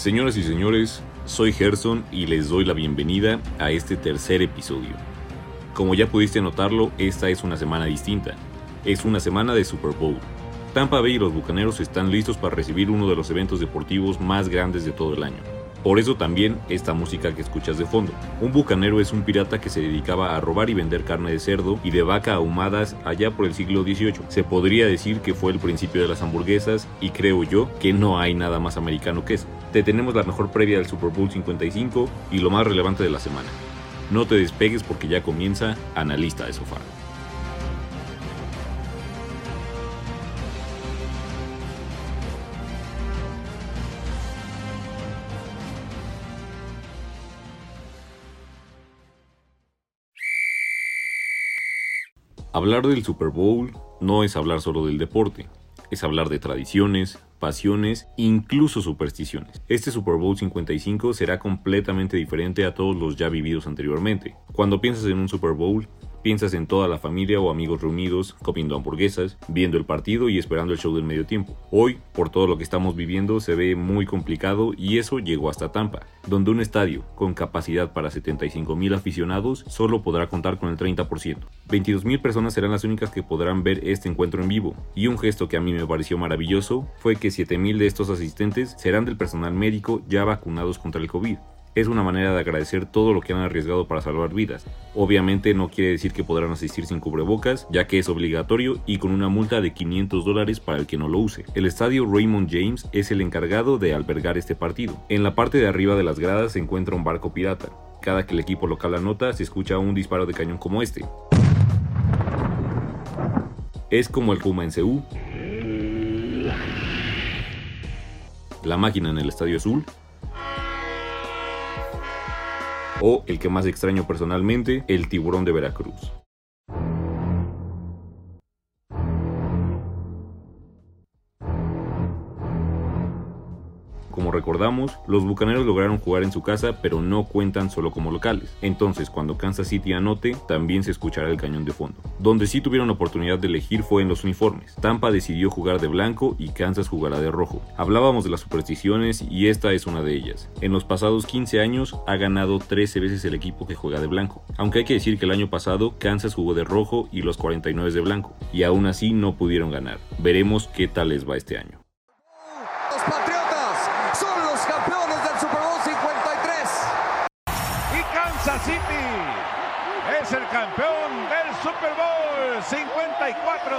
Señoras y señores, soy Gerson y les doy la bienvenida a este tercer episodio. Como ya pudiste notarlo, esta es una semana distinta. Es una semana de Super Bowl. Tampa Bay y los Bucaneros están listos para recibir uno de los eventos deportivos más grandes de todo el año. Por eso también esta música que escuchas de fondo. Un bucanero es un pirata que se dedicaba a robar y vender carne de cerdo y de vaca ahumadas allá por el siglo XVIII. Se podría decir que fue el principio de las hamburguesas y creo yo que no hay nada más americano que eso. Te tenemos la mejor previa del Super Bowl 55 y lo más relevante de la semana. No te despegues porque ya comienza Analista de Sofá. Hablar del Super Bowl no es hablar solo del deporte, es hablar de tradiciones, pasiones, incluso supersticiones. Este Super Bowl 55 será completamente diferente a todos los ya vividos anteriormente. Cuando piensas en un Super Bowl, Piensas en toda la familia o amigos reunidos, comiendo hamburguesas, viendo el partido y esperando el show del medio tiempo. Hoy, por todo lo que estamos viviendo, se ve muy complicado y eso llegó hasta Tampa, donde un estadio con capacidad para 75 mil aficionados solo podrá contar con el 30%. 22 mil personas serán las únicas que podrán ver este encuentro en vivo, y un gesto que a mí me pareció maravilloso fue que 7 mil de estos asistentes serán del personal médico ya vacunados contra el COVID es una manera de agradecer todo lo que han arriesgado para salvar vidas. Obviamente no quiere decir que podrán asistir sin cubrebocas, ya que es obligatorio y con una multa de 500 dólares para el que no lo use. El estadio Raymond James es el encargado de albergar este partido. En la parte de arriba de las gradas se encuentra un barco pirata. Cada que el equipo local anota se escucha un disparo de cañón como este. Es como el Kuma en Seúl. La máquina en el Estadio Azul o el que más extraño personalmente, el tiburón de Veracruz. Como recordamos, los Bucaneros lograron jugar en su casa, pero no cuentan solo como locales. Entonces, cuando Kansas City anote, también se escuchará el cañón de fondo. Donde sí tuvieron oportunidad de elegir fue en los uniformes. Tampa decidió jugar de blanco y Kansas jugará de rojo. Hablábamos de las supersticiones y esta es una de ellas. En los pasados 15 años ha ganado 13 veces el equipo que juega de blanco. Aunque hay que decir que el año pasado Kansas jugó de rojo y los 49 de blanco. Y aún así no pudieron ganar. Veremos qué tal les va este año. El campeón del Super Bowl 54.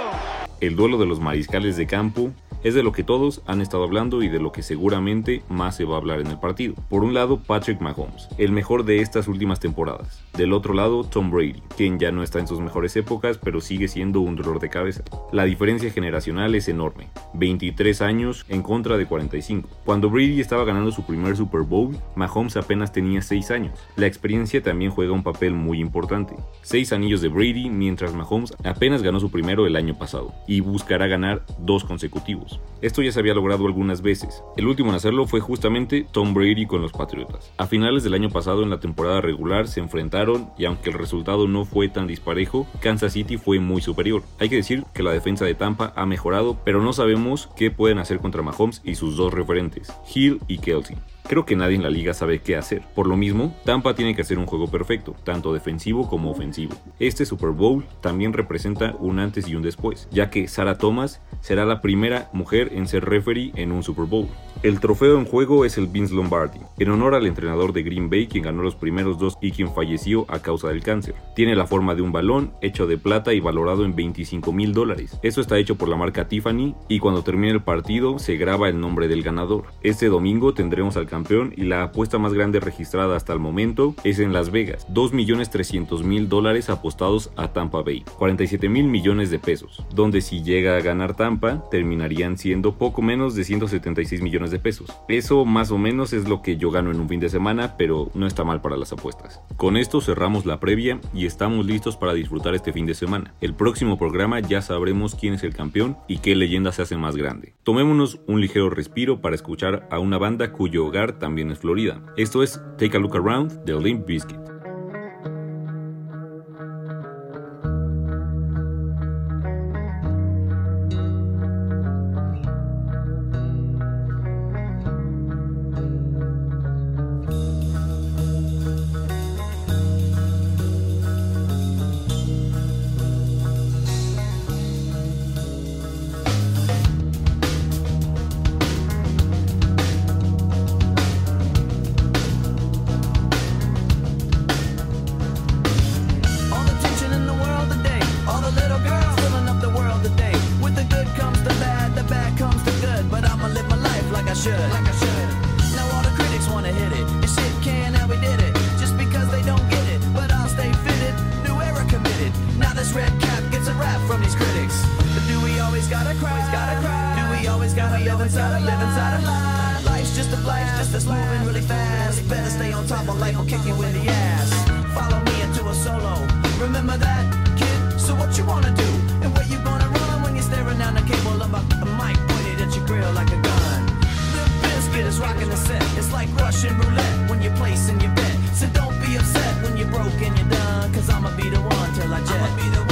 El duelo de los mariscales de campo es de lo que todos han estado hablando y de lo que seguramente más se va a hablar en el partido. Por un lado, Patrick Mahomes, el mejor de estas últimas temporadas. Del otro lado, Tom Brady, quien ya no está en sus mejores épocas, pero sigue siendo un dolor de cabeza. La diferencia generacional es enorme, 23 años en contra de 45. Cuando Brady estaba ganando su primer Super Bowl, Mahomes apenas tenía 6 años. La experiencia también juega un papel muy importante. 6 anillos de Brady, mientras Mahomes apenas ganó su primero el año pasado, y buscará ganar dos consecutivos. Esto ya se había logrado algunas veces. El último en hacerlo fue justamente Tom Brady con los Patriotas. A finales del año pasado en la temporada regular se enfrentaron y aunque el resultado no fue tan disparejo, Kansas City fue muy superior. Hay que decir que la defensa de Tampa ha mejorado, pero no sabemos qué pueden hacer contra Mahomes y sus dos referentes, Hill y Kelsey. Creo que nadie en la liga sabe qué hacer. Por lo mismo, Tampa tiene que hacer un juego perfecto, tanto defensivo como ofensivo. Este Super Bowl también representa un antes y un después, ya que Sarah Thomas será la primera mujer en ser referee en un Super Bowl. El trofeo en juego es el Vince Lombardi, en honor al entrenador de Green Bay quien ganó los primeros dos y quien falleció a causa del cáncer. Tiene la forma de un balón hecho de plata y valorado en 25 mil dólares. Eso está hecho por la marca Tiffany y cuando termine el partido se graba el nombre del ganador. Este domingo tendremos al campeón y la apuesta más grande registrada hasta el momento es en Las Vegas, 2.300.000 dólares apostados a Tampa Bay, 47 mil millones de pesos, donde si llega a ganar Tampa terminarían siendo poco menos de 176 millones de pesos. Eso más o menos es lo que yo gano en un fin de semana, pero no está mal para las apuestas. Con esto cerramos la previa y estamos listos para disfrutar este fin de semana. El próximo programa ya sabremos quién es el campeón y qué leyenda se hace más grande. Tomémonos un ligero respiro para escuchar a una banda cuyo hogar también es Florida. Esto es Take a Look Around de Limp Bizkit. I live inside, I live inside a Life's just a flash, just that's moving really fast. Better stay on top of life will kick you in the ass. Follow me into a solo. Remember that, kid? So what you wanna do? And where you gonna run when you're staring down the cable of a, a mic pointed at your grill like a gun? The biscuit is rocking the set. It's like Russian roulette when you're placing your bet. So don't be upset when you're broke and you're done. Cause I'ma be the one till I jet.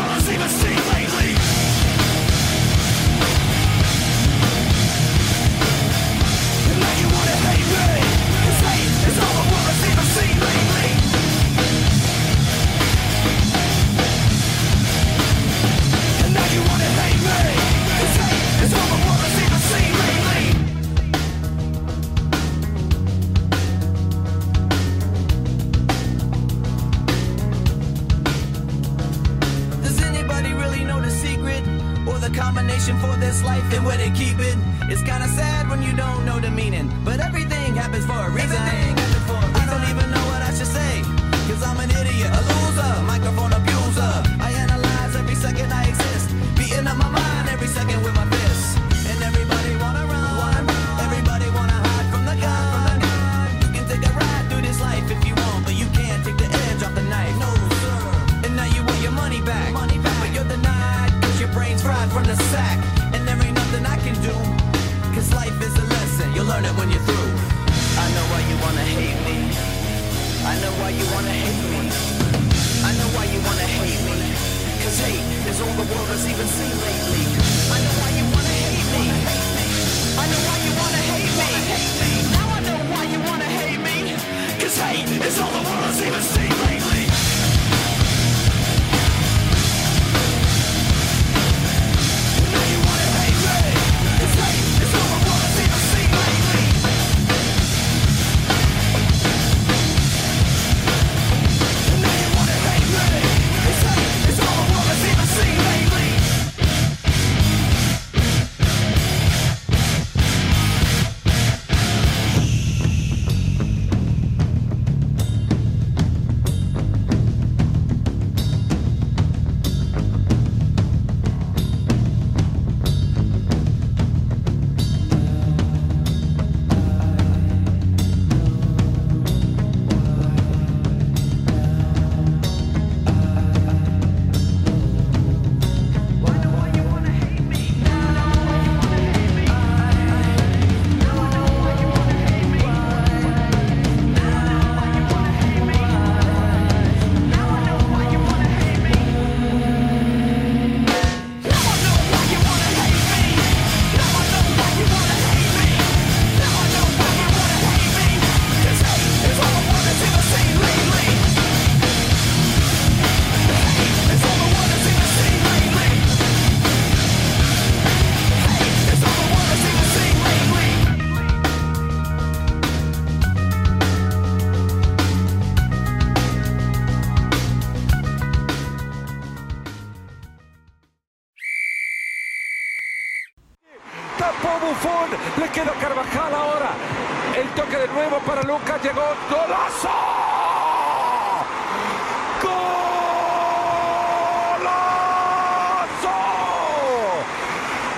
and where they keep it. It's kinda sad when you don't know the meaning, but everything happens for a reason. Everything was even seen me.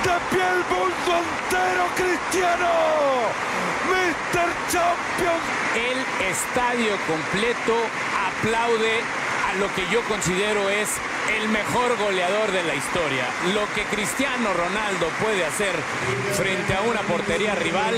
De pie el mundo entero, Cristiano. Mr. Champions. El estadio completo aplaude a lo que yo considero es el mejor goleador de la historia. Lo que Cristiano Ronaldo puede hacer frente a una portería rival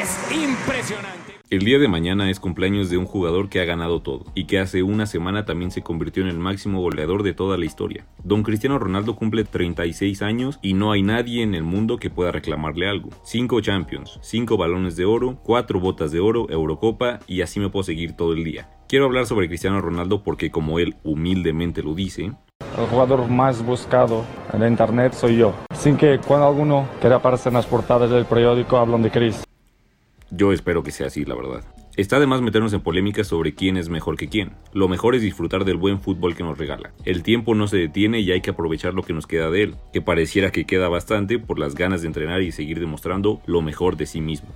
es impresionante. El día de mañana es cumpleaños de un jugador que ha ganado todo y que hace una semana también se convirtió en el máximo goleador de toda la historia. Don Cristiano Ronaldo cumple 36 años y no hay nadie en el mundo que pueda reclamarle algo. 5 Champions, 5 balones de oro, 4 botas de oro, Eurocopa y así me puedo seguir todo el día. Quiero hablar sobre Cristiano Ronaldo porque como él humildemente lo dice, el jugador más buscado en internet soy yo. Sin que cuando alguno quiera aparecer en las portadas del periódico hablan de Chris. Yo espero que sea así, la verdad. Está de más meternos en polémicas sobre quién es mejor que quién. Lo mejor es disfrutar del buen fútbol que nos regala. El tiempo no se detiene y hay que aprovechar lo que nos queda de él, que pareciera que queda bastante por las ganas de entrenar y seguir demostrando lo mejor de sí mismo.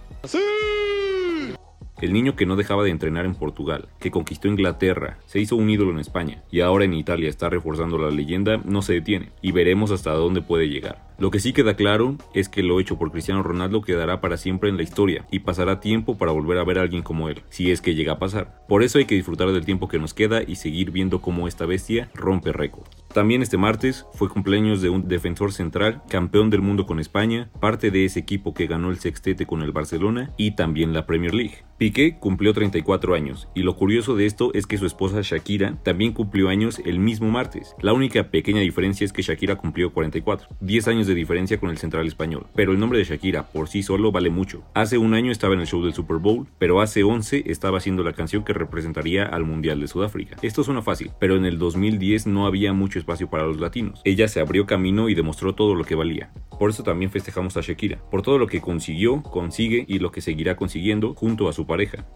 El niño que no dejaba de entrenar en Portugal, que conquistó Inglaterra, se hizo un ídolo en España y ahora en Italia está reforzando la leyenda, no se detiene y veremos hasta dónde puede llegar. Lo que sí queda claro es que lo hecho por Cristiano Ronaldo quedará para siempre en la historia y pasará tiempo para volver a ver a alguien como él, si es que llega a pasar. Por eso hay que disfrutar del tiempo que nos queda y seguir viendo cómo esta bestia rompe récords. También este martes fue cumpleaños de un defensor central, campeón del mundo con España, parte de ese equipo que ganó el sextete con el Barcelona y también la Premier League. Piqué cumplió 34 años y lo curioso de esto es que su esposa Shakira también cumplió años el mismo martes. La única pequeña diferencia es que Shakira cumplió 44, 10 años de diferencia con el central español, pero el nombre de Shakira por sí solo vale mucho. Hace un año estaba en el show del Super Bowl, pero hace 11 estaba haciendo la canción que representaría al Mundial de Sudáfrica. Esto suena fácil, pero en el 2010 no había mucho espacio para los latinos. Ella se abrió camino y demostró todo lo que valía. Por eso también festejamos a Shakira, por todo lo que consiguió, consigue y lo que seguirá consiguiendo junto a su pareja.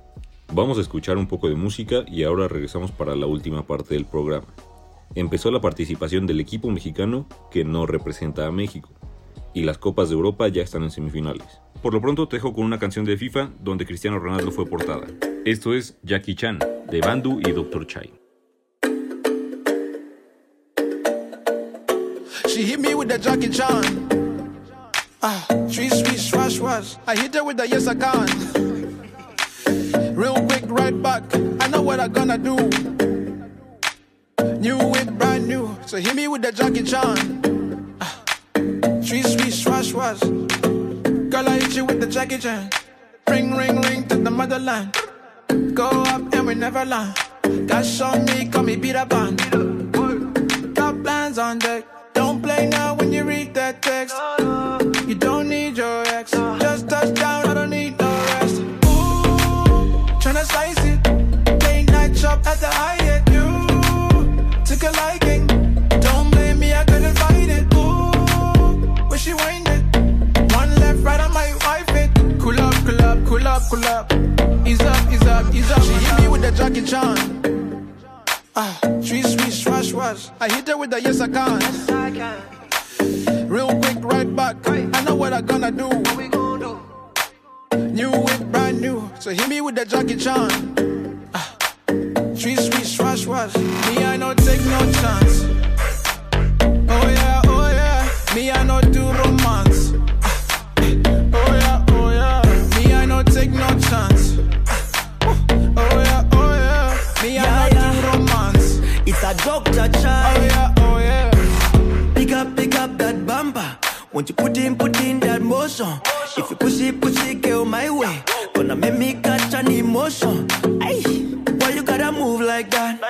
Vamos a escuchar un poco de música y ahora regresamos para la última parte del programa. Empezó la participación del equipo mexicano que no representa a México, y las Copas de Europa ya están en semifinales. Por lo pronto te dejo con una canción de FIFA donde Cristiano Ronaldo fue portada. Esto es Jackie Chan, de Bandu y Dr. Chai. She hit me with the Jackie Chan. Ah, sweet, sweet, swash, swash. I hit her with the yes, I can. Real quick, right back. I know what I'm gonna do. New it, brand new. So hit me with the Jackie Chan. Ah, sweet, sweet, swash, swash. Girl, I hit you with the Jackie Chan. Ring, ring, ring to the motherland. Go up and we never land. Cash on me, call me Peter Pan. Got plans on deck. Don't play now when you read that text. Up, ease up. She hit me with the Jackie Chan. Ah, sweet, sweet, swash, swash. I hit her with the yes, I can. Real quick, right back. I know what I'm gonna do. New it, brand new. So hit me with the Jackie Chan. Ah, sweet, sweet, swash, swash. Me, I no take no chance. Oh yeah, oh yeah. Me, I no do romance. Won't you put in, put in that motion? If you push it, push it, go my way. Gonna make me catch an emotion. Ay, why you gotta move like that?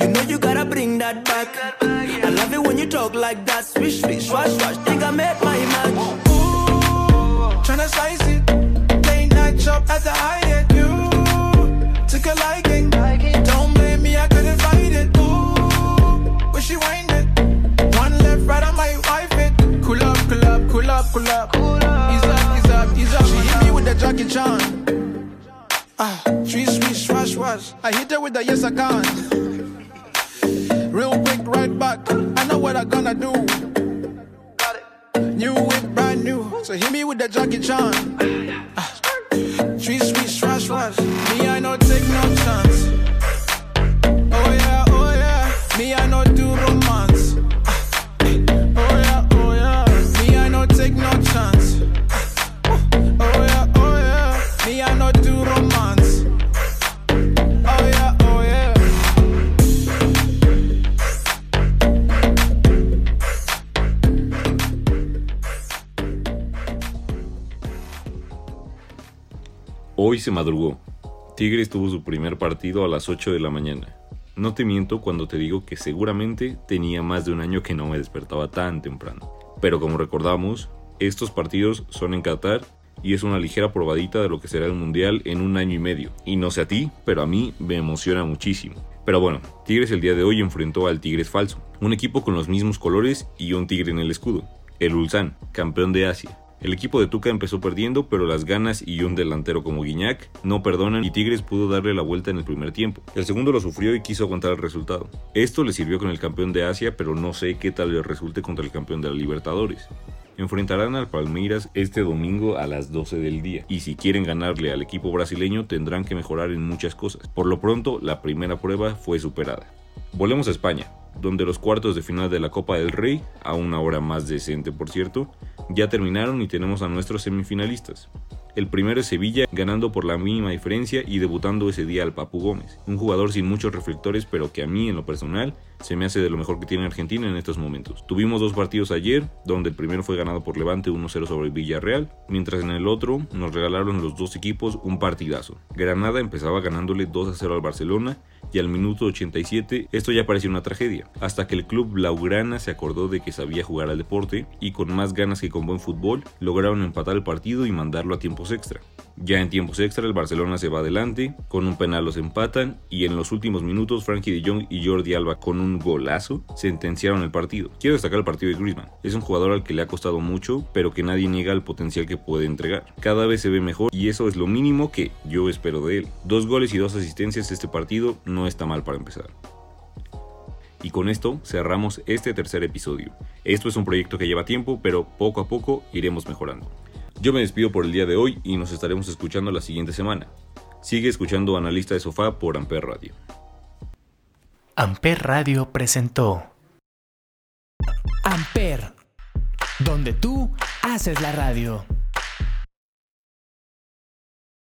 You know you gotta bring that back. I love it when you talk like that. Swish, swish, swash, swash. Think I made my match. Ooh, tryna slice it. Late night shop at the. You Jackie Chan. Ah, sweet, sweet, swash, swash. I hit her with the yes, I can. Real quick, right back. I know what I'm gonna do. Got it. New it, brand new. So hit me with that Jackie Chan. Hoy se madrugó. Tigres tuvo su primer partido a las 8 de la mañana. No te miento cuando te digo que seguramente tenía más de un año que no me despertaba tan temprano. Pero como recordamos, estos partidos son en Qatar y es una ligera probadita de lo que será el Mundial en un año y medio. Y no sé a ti, pero a mí me emociona muchísimo. Pero bueno, Tigres el día de hoy enfrentó al Tigres falso, un equipo con los mismos colores y un tigre en el escudo, el Ulsan, campeón de Asia. El equipo de Tuca empezó perdiendo, pero las ganas y un delantero como Guiñac no perdonan y Tigres pudo darle la vuelta en el primer tiempo. El segundo lo sufrió y quiso aguantar el resultado. Esto le sirvió con el campeón de Asia, pero no sé qué tal le resulte contra el campeón de la Libertadores. Enfrentarán al Palmeiras este domingo a las 12 del día y si quieren ganarle al equipo brasileño tendrán que mejorar en muchas cosas. Por lo pronto, la primera prueba fue superada. Volvemos a España, donde los cuartos de final de la Copa del Rey, a una hora más decente por cierto, ya terminaron y tenemos a nuestros semifinalistas. El primero es Sevilla, ganando por la mínima diferencia y debutando ese día al Papu Gómez, un jugador sin muchos reflectores, pero que a mí en lo personal se me hace de lo mejor que tiene Argentina en estos momentos. Tuvimos dos partidos ayer, donde el primero fue ganado por Levante 1-0 sobre Villarreal, mientras en el otro nos regalaron los dos equipos un partidazo. Granada empezaba ganándole 2-0 al Barcelona y al minuto 87 esto ya parecía una tragedia, hasta que el club Blaugrana se acordó de que sabía jugar al deporte y con más ganas que con buen fútbol lograron empatar el partido y mandarlo a tiempos extra. Ya en tiempos extra el Barcelona se va adelante, con un penal los empatan y en los últimos minutos Frankie de Jong y Jordi Alba con un golazo sentenciaron el partido. Quiero destacar el partido de Griezmann. Es un jugador al que le ha costado mucho, pero que nadie niega el potencial que puede entregar. Cada vez se ve mejor y eso es lo mínimo que yo espero de él. Dos goles y dos asistencias este partido no está mal para empezar. Y con esto cerramos este tercer episodio. Esto es un proyecto que lleva tiempo, pero poco a poco iremos mejorando. Yo me despido por el día de hoy y nos estaremos escuchando la siguiente semana. Sigue escuchando Analista de Sofá por Amper Radio. Amper Radio presentó Amper, donde tú haces la radio.